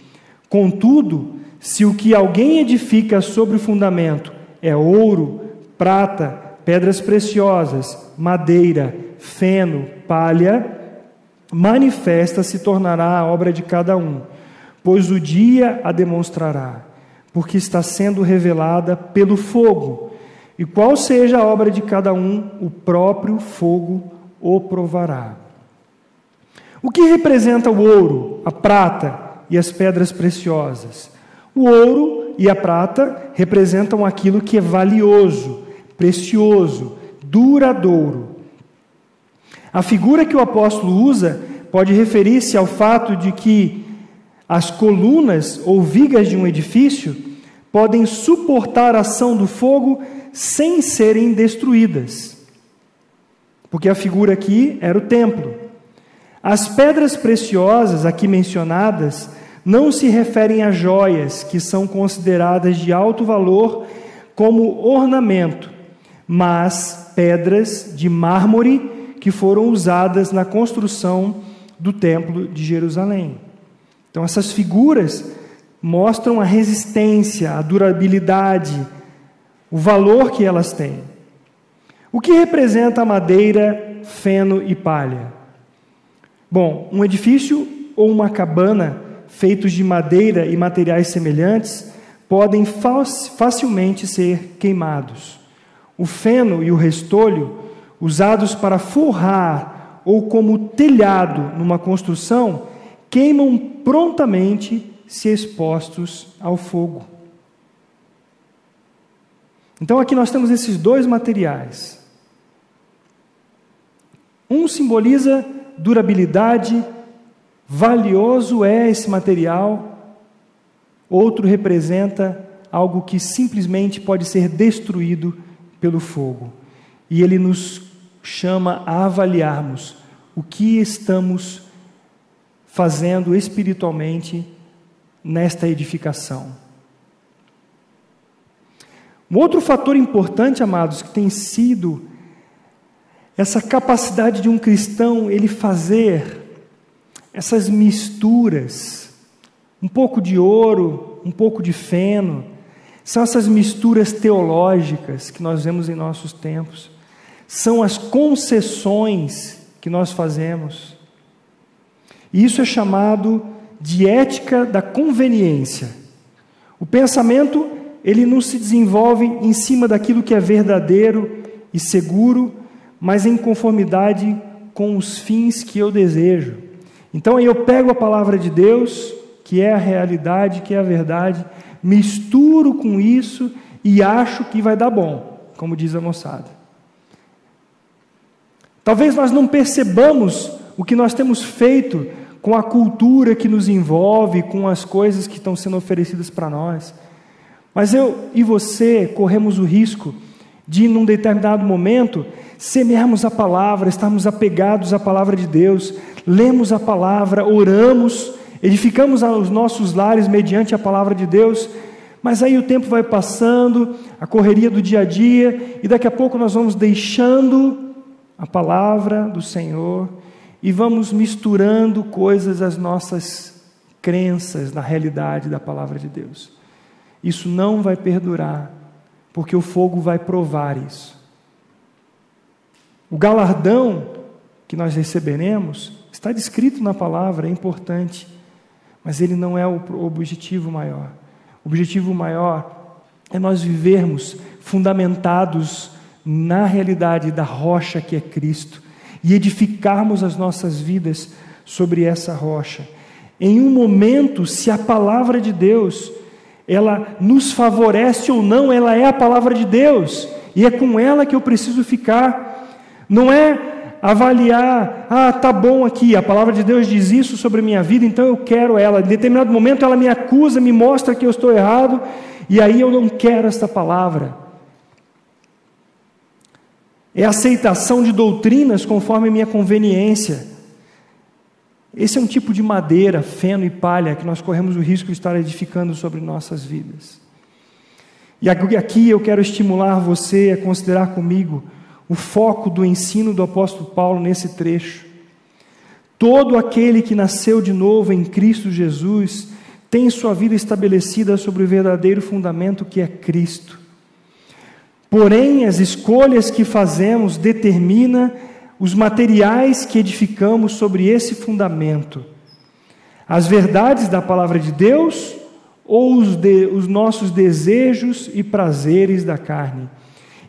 Contudo, se o que alguém edifica sobre o fundamento é ouro, prata, pedras preciosas, madeira, feno, palha, manifesta se tornará a obra de cada um pois o dia a demonstrará, porque está sendo revelada pelo fogo. E qual seja a obra de cada um, o próprio fogo o provará. O que representa o ouro, a prata e as pedras preciosas? O ouro e a prata representam aquilo que é valioso, precioso, duradouro. A figura que o apóstolo usa pode referir-se ao fato de que as colunas ou vigas de um edifício podem suportar a ação do fogo sem serem destruídas. Porque a figura aqui era o templo. As pedras preciosas aqui mencionadas não se referem a joias que são consideradas de alto valor como ornamento, mas pedras de mármore que foram usadas na construção do templo de Jerusalém. Então, essas figuras mostram a resistência, a durabilidade, o valor que elas têm. O que representa a madeira, feno e palha? Bom, um edifício ou uma cabana feitos de madeira e materiais semelhantes podem facilmente ser queimados. O feno e o restolho, usados para forrar ou como telhado numa construção, queimam prontamente se expostos ao fogo. Então aqui nós temos esses dois materiais. Um simboliza durabilidade, valioso é esse material, outro representa algo que simplesmente pode ser destruído pelo fogo. E ele nos chama a avaliarmos o que estamos fazendo espiritualmente nesta edificação. Um outro fator importante, amados, que tem sido essa capacidade de um cristão ele fazer essas misturas, um pouco de ouro, um pouco de feno, são essas misturas teológicas que nós vemos em nossos tempos, são as concessões que nós fazemos. Isso é chamado de ética da conveniência. O pensamento ele não se desenvolve em cima daquilo que é verdadeiro e seguro, mas em conformidade com os fins que eu desejo. Então eu pego a palavra de Deus, que é a realidade, que é a verdade, misturo com isso e acho que vai dar bom, como diz a moçada. Talvez nós não percebamos o que nós temos feito com a cultura que nos envolve, com as coisas que estão sendo oferecidas para nós. Mas eu e você corremos o risco de, num determinado momento, semearmos a palavra, estarmos apegados à palavra de Deus, lemos a palavra, oramos, edificamos os nossos lares mediante a palavra de Deus, mas aí o tempo vai passando, a correria do dia a dia, e daqui a pouco nós vamos deixando a palavra do Senhor e vamos misturando coisas às nossas crenças na realidade da palavra de Deus. Isso não vai perdurar, porque o fogo vai provar isso. O galardão que nós receberemos está descrito na palavra, é importante, mas ele não é o objetivo maior. O objetivo maior é nós vivermos fundamentados na realidade da rocha que é Cristo e edificarmos as nossas vidas sobre essa rocha. Em um momento, se a palavra de Deus, ela nos favorece ou não, ela é a palavra de Deus, e é com ela que eu preciso ficar. Não é avaliar, ah, tá bom aqui, a palavra de Deus diz isso sobre minha vida, então eu quero ela. Em determinado momento ela me acusa, me mostra que eu estou errado, e aí eu não quero esta palavra é aceitação de doutrinas conforme a minha conveniência. Esse é um tipo de madeira, feno e palha que nós corremos o risco de estar edificando sobre nossas vidas. E aqui eu quero estimular você a considerar comigo o foco do ensino do apóstolo Paulo nesse trecho. Todo aquele que nasceu de novo em Cristo Jesus tem sua vida estabelecida sobre o verdadeiro fundamento que é Cristo. Porém, as escolhas que fazemos determinam os materiais que edificamos sobre esse fundamento. As verdades da palavra de Deus ou os, de, os nossos desejos e prazeres da carne.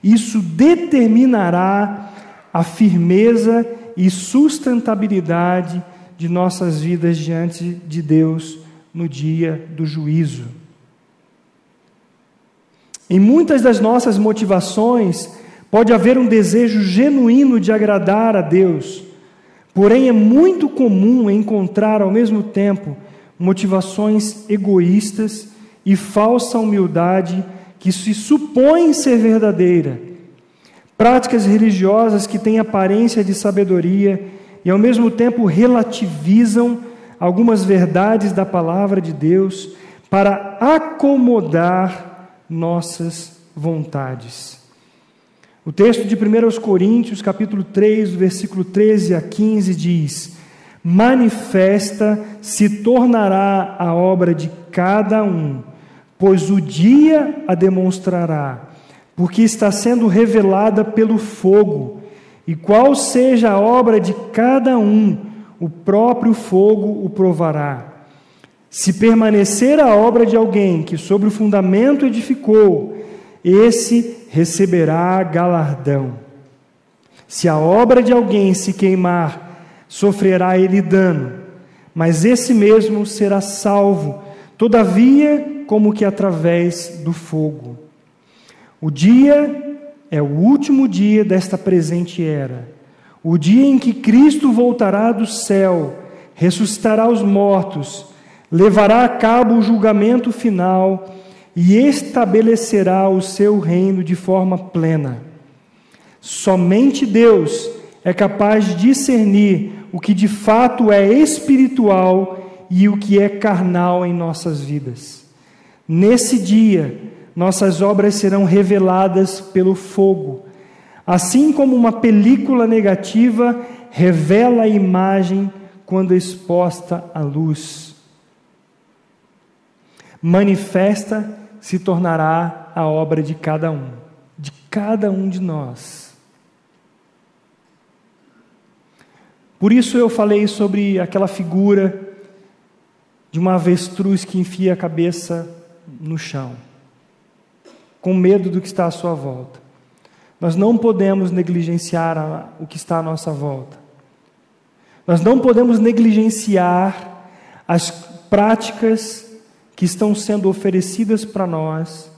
Isso determinará a firmeza e sustentabilidade de nossas vidas diante de Deus no dia do juízo. Em muitas das nossas motivações, pode haver um desejo genuíno de agradar a Deus, porém é muito comum encontrar ao mesmo tempo motivações egoístas e falsa humildade que se supõem ser verdadeira, práticas religiosas que têm aparência de sabedoria e ao mesmo tempo relativizam algumas verdades da palavra de Deus para acomodar nossas vontades. O texto de 1 Coríntios, capítulo 3, versículo 13 a 15 diz: Manifesta se tornará a obra de cada um, pois o dia a demonstrará, porque está sendo revelada pelo fogo, e qual seja a obra de cada um, o próprio fogo o provará. Se permanecer a obra de alguém que sobre o fundamento edificou, esse receberá galardão. Se a obra de alguém se queimar, sofrerá ele dano, mas esse mesmo será salvo, todavia, como que através do fogo. O dia é o último dia desta presente era, o dia em que Cristo voltará do céu, ressuscitará os mortos levará a cabo o julgamento final e estabelecerá o seu reino de forma plena. Somente Deus é capaz de discernir o que de fato é espiritual e o que é carnal em nossas vidas. Nesse dia, nossas obras serão reveladas pelo fogo, assim como uma película negativa revela a imagem quando exposta à luz manifesta se tornará a obra de cada um, de cada um de nós. Por isso eu falei sobre aquela figura de uma avestruz que enfia a cabeça no chão. com medo do que está à sua volta. Nós não podemos negligenciar o que está à nossa volta. Nós não podemos negligenciar as práticas que estão sendo oferecidas para nós,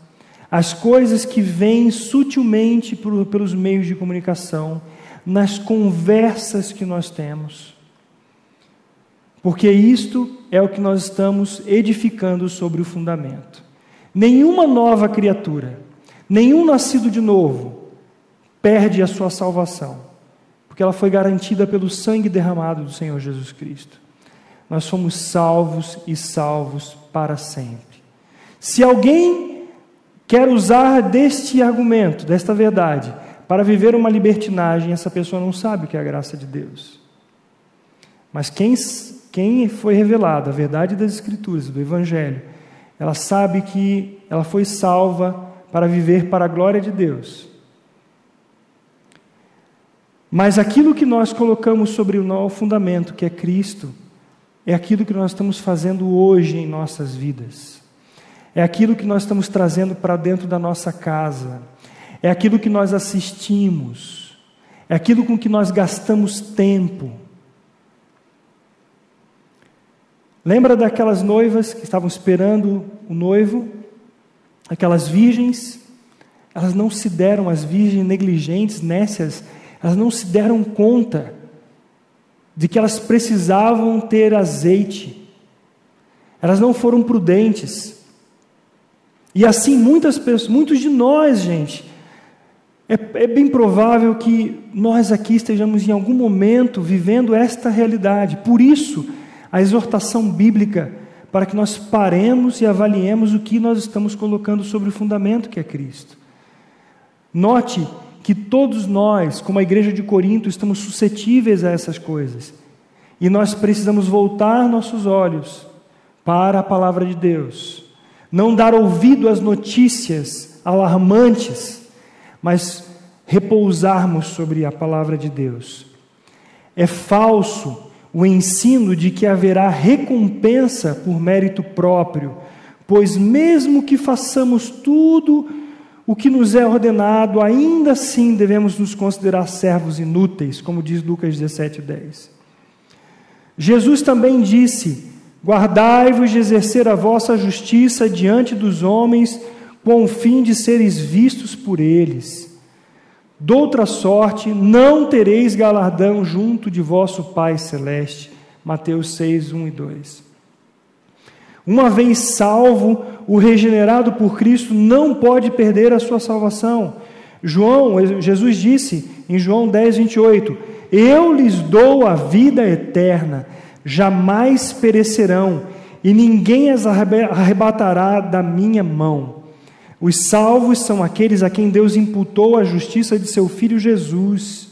as coisas que vêm sutilmente por, pelos meios de comunicação, nas conversas que nós temos. Porque isto é o que nós estamos edificando sobre o fundamento. Nenhuma nova criatura, nenhum nascido de novo, perde a sua salvação, porque ela foi garantida pelo sangue derramado do Senhor Jesus Cristo. Nós somos salvos e salvos para sempre. Se alguém quer usar deste argumento, desta verdade, para viver uma libertinagem, essa pessoa não sabe o que é a graça de Deus. Mas quem, quem foi revelado a verdade das Escrituras, do Evangelho, ela sabe que ela foi salva para viver para a glória de Deus. Mas aquilo que nós colocamos sobre o novo fundamento, que é Cristo, é aquilo que nós estamos fazendo hoje em nossas vidas. É aquilo que nós estamos trazendo para dentro da nossa casa. É aquilo que nós assistimos. É aquilo com que nós gastamos tempo. Lembra daquelas noivas que estavam esperando o noivo? Aquelas virgens? Elas não se deram, as virgens negligentes, nécias, elas não se deram conta de que elas precisavam ter azeite. Elas não foram prudentes. E assim muitas pessoas, muitos de nós, gente, é, é, bem provável que nós aqui estejamos em algum momento vivendo esta realidade. Por isso, a exortação bíblica para que nós paremos e avaliemos o que nós estamos colocando sobre o fundamento que é Cristo. Note que todos nós, como a igreja de Corinto, estamos suscetíveis a essas coisas. E nós precisamos voltar nossos olhos para a palavra de Deus. Não dar ouvido às notícias alarmantes, mas repousarmos sobre a palavra de Deus. É falso o ensino de que haverá recompensa por mérito próprio, pois mesmo que façamos tudo o que nos é ordenado, ainda assim devemos nos considerar servos inúteis, como diz Lucas 17, 10. Jesus também disse: Guardai-vos de exercer a vossa justiça diante dos homens, com o fim de seres vistos por eles. Doutra sorte, não tereis galardão junto de vosso Pai Celeste. Mateus 6, 1 e 2. Uma vez salvo, o regenerado por Cristo não pode perder a sua salvação. João, Jesus disse em João 10, 28: Eu lhes dou a vida eterna, jamais perecerão, e ninguém as arrebatará da minha mão. Os salvos são aqueles a quem Deus imputou a justiça de seu filho Jesus.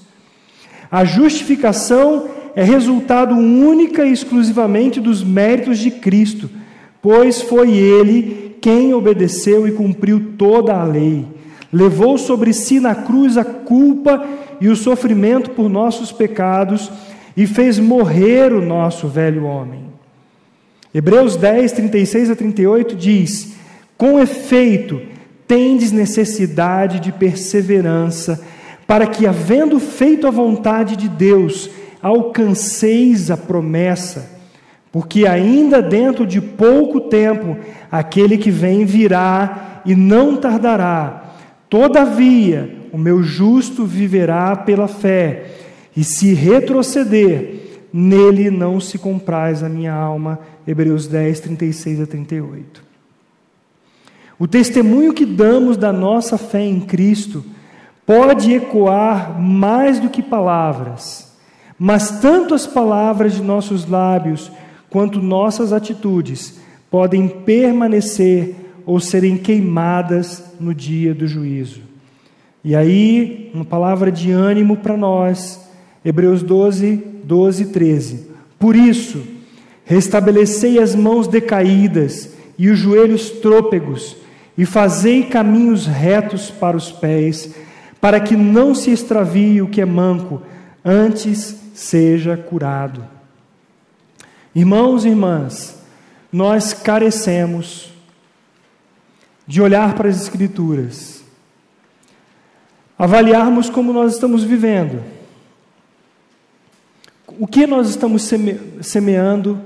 A justificação é resultado única e exclusivamente dos méritos de Cristo, pois foi ele quem obedeceu e cumpriu toda a lei. Levou sobre si na cruz a culpa e o sofrimento por nossos pecados e fez morrer o nosso velho homem. Hebreus 10, 36 a 38 diz: Com efeito, tendes necessidade de perseverança, para que, havendo feito a vontade de Deus, alcanceis a promessa. Porque ainda dentro de pouco tempo aquele que vem virá e não tardará. Todavia, o meu justo viverá pela fé, e se retroceder, nele não se compraz a minha alma. Hebreus 10, 36 a 38. O testemunho que damos da nossa fé em Cristo pode ecoar mais do que palavras, mas tanto as palavras de nossos lábios quanto nossas atitudes podem permanecer ou serem queimadas no dia do juízo. E aí, uma palavra de ânimo para nós, Hebreus 12, 12 e 13. Por isso, restabelecei as mãos decaídas e os joelhos trôpegos, e fazei caminhos retos para os pés, para que não se extravie o que é manco, antes seja curado. Irmãos e irmãs, nós carecemos de olhar para as Escrituras, avaliarmos como nós estamos vivendo, o que nós estamos seme semeando,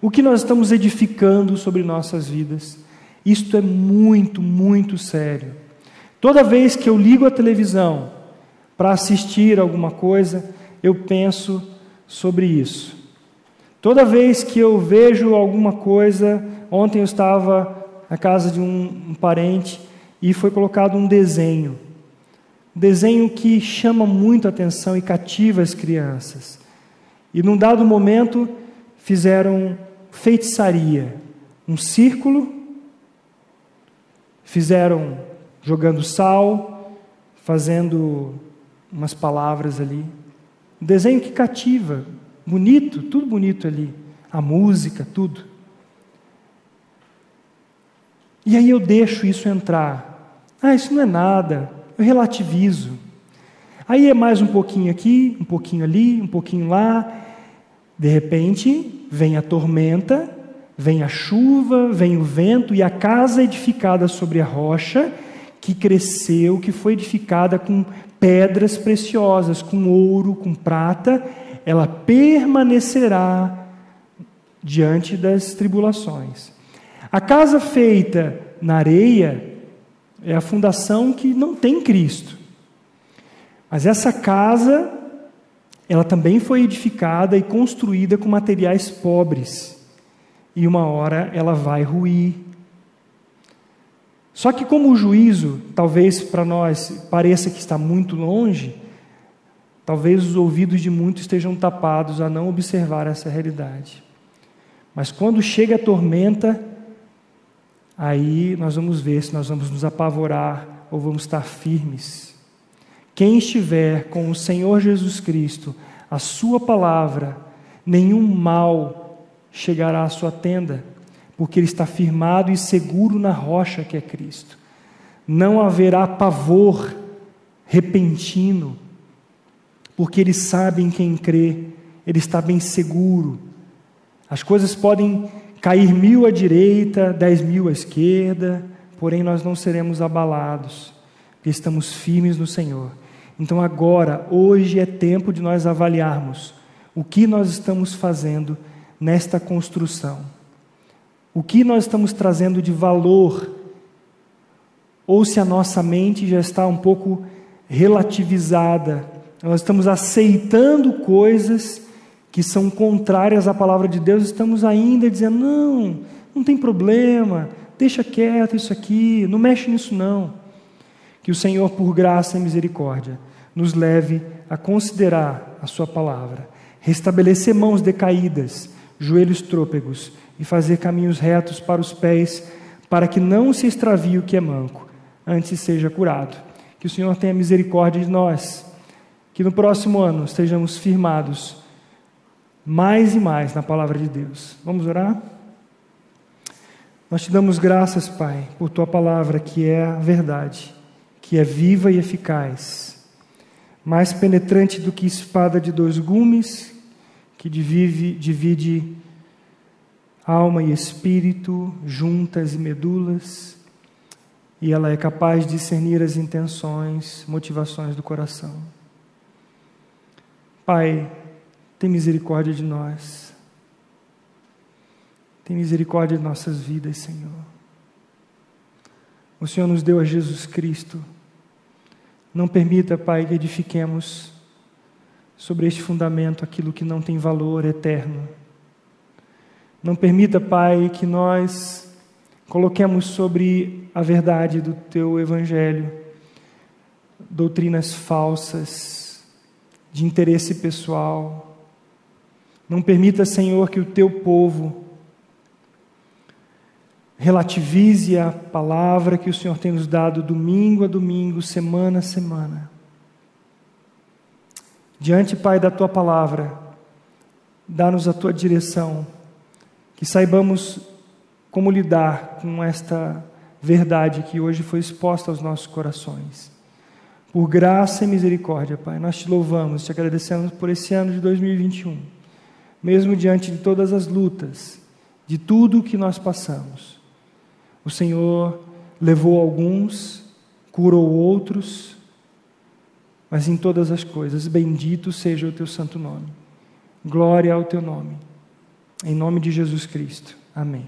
o que nós estamos edificando sobre nossas vidas. Isto é muito, muito sério. Toda vez que eu ligo a televisão para assistir alguma coisa, eu penso sobre isso. Toda vez que eu vejo alguma coisa, ontem eu estava na casa de um, um parente e foi colocado um desenho. Um desenho que chama muito a atenção e cativa as crianças. E num dado momento fizeram feitiçaria, um círculo, fizeram jogando sal, fazendo umas palavras ali. Um desenho que cativa, bonito, tudo bonito ali, a música, tudo. E aí eu deixo isso entrar. Ah, isso não é nada, eu relativizo. Aí é mais um pouquinho aqui, um pouquinho ali, um pouquinho lá. De repente, vem a tormenta, vem a chuva, vem o vento e a casa edificada sobre a rocha, que cresceu, que foi edificada com pedras preciosas, com ouro, com prata, ela permanecerá diante das tribulações. A casa feita na areia é a fundação que não tem Cristo. Mas essa casa, ela também foi edificada e construída com materiais pobres. E uma hora ela vai ruir, só que, como o juízo, talvez para nós pareça que está muito longe, talvez os ouvidos de muitos estejam tapados a não observar essa realidade. Mas quando chega a tormenta, aí nós vamos ver se nós vamos nos apavorar ou vamos estar firmes. Quem estiver com o Senhor Jesus Cristo, a Sua palavra, nenhum mal chegará à sua tenda porque ele está firmado e seguro na rocha que é Cristo. Não haverá pavor repentino, porque ele sabe em quem crê, ele está bem seguro. As coisas podem cair mil à direita, dez mil à esquerda, porém nós não seremos abalados, porque estamos firmes no Senhor. Então agora, hoje é tempo de nós avaliarmos o que nós estamos fazendo nesta construção o que nós estamos trazendo de valor, ou se a nossa mente já está um pouco relativizada, nós estamos aceitando coisas que são contrárias à palavra de Deus, estamos ainda dizendo: não, não tem problema, deixa quieto isso aqui, não mexe nisso não. Que o Senhor, por graça e misericórdia, nos leve a considerar a Sua palavra, restabelecer mãos decaídas, joelhos trôpegos e fazer caminhos retos para os pés, para que não se extravie o que é manco, antes seja curado. Que o Senhor tenha misericórdia de nós, que no próximo ano estejamos firmados mais e mais na palavra de Deus. Vamos orar? Nós te damos graças, Pai, por tua palavra que é a verdade, que é viva e eficaz, mais penetrante do que espada de dois gumes, que divide, divide alma e espírito, juntas e medulas, e ela é capaz de discernir as intenções, motivações do coração. Pai, tem misericórdia de nós. Tem misericórdia de nossas vidas, Senhor. O Senhor nos deu a Jesus Cristo. Não permita, Pai, que edifiquemos sobre este fundamento aquilo que não tem valor eterno não permita, Pai, que nós coloquemos sobre a verdade do Teu Evangelho doutrinas falsas, de interesse pessoal. Não permita, Senhor, que o Teu povo relativize a palavra que o Senhor tem nos dado domingo a domingo, semana a semana. Diante, Pai, da Tua palavra, dá-nos a Tua direção que saibamos como lidar com esta verdade que hoje foi exposta aos nossos corações. Por graça e misericórdia, Pai, nós te louvamos, te agradecemos por esse ano de 2021. Mesmo diante de todas as lutas, de tudo o que nós passamos, o Senhor levou alguns, curou outros, mas em todas as coisas, bendito seja o teu santo nome. Glória ao teu nome. Em nome de Jesus Cristo. Amém.